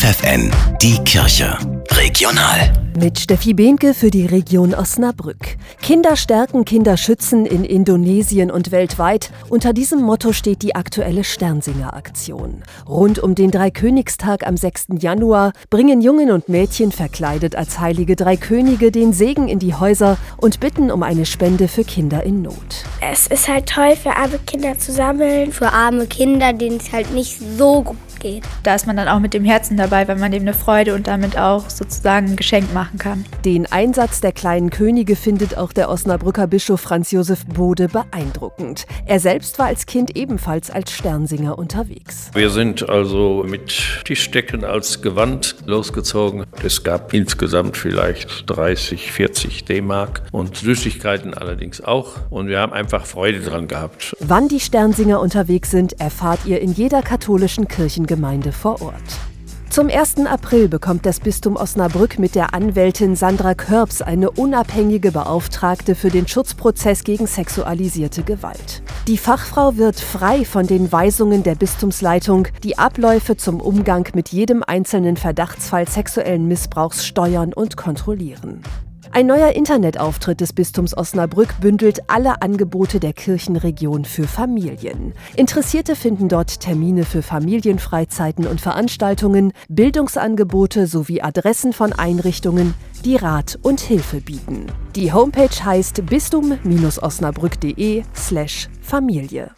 FFN, die Kirche. Regional. Mit Steffi Behnke für die Region Osnabrück. Kinder stärken, Kinder schützen in Indonesien und weltweit. Unter diesem Motto steht die aktuelle Sternsinger-Aktion. Rund um den Dreikönigstag am 6. Januar bringen Jungen und Mädchen verkleidet als heilige Drei Könige den Segen in die Häuser und bitten um eine Spende für Kinder in Not. Es ist halt toll, für arme Kinder zu sammeln. Für arme Kinder, denen es halt nicht so gut geht. Da ist man dann auch mit dem Herzen dabei, weil man dem eine Freude und damit auch sozusagen ein Geschenk machen kann. Den Einsatz der kleinen Könige findet auch der Osnabrücker Bischof Franz Josef Bode beeindruckend. Er selbst war als Kind ebenfalls als Sternsinger unterwegs. Wir sind also mit Tischdecken als Gewand losgezogen. Es gab insgesamt vielleicht 30, 40 D-Mark und Süßigkeiten allerdings auch. Und wir haben einfach Freude dran gehabt. Wann die Sternsinger unterwegs sind, erfahrt ihr in jeder katholischen Kirchen Gemeinde vor Ort. Zum 1. April bekommt das Bistum Osnabrück mit der Anwältin Sandra Körbs eine unabhängige Beauftragte für den Schutzprozess gegen sexualisierte Gewalt. Die Fachfrau wird frei von den Weisungen der Bistumsleitung, die Abläufe zum Umgang mit jedem einzelnen Verdachtsfall sexuellen Missbrauchs steuern und kontrollieren. Ein neuer Internetauftritt des Bistums Osnabrück bündelt alle Angebote der Kirchenregion für Familien. Interessierte finden dort Termine für Familienfreizeiten und Veranstaltungen, Bildungsangebote sowie Adressen von Einrichtungen, die Rat und Hilfe bieten. Die Homepage heißt bistum-osnabrück.de slash Familie.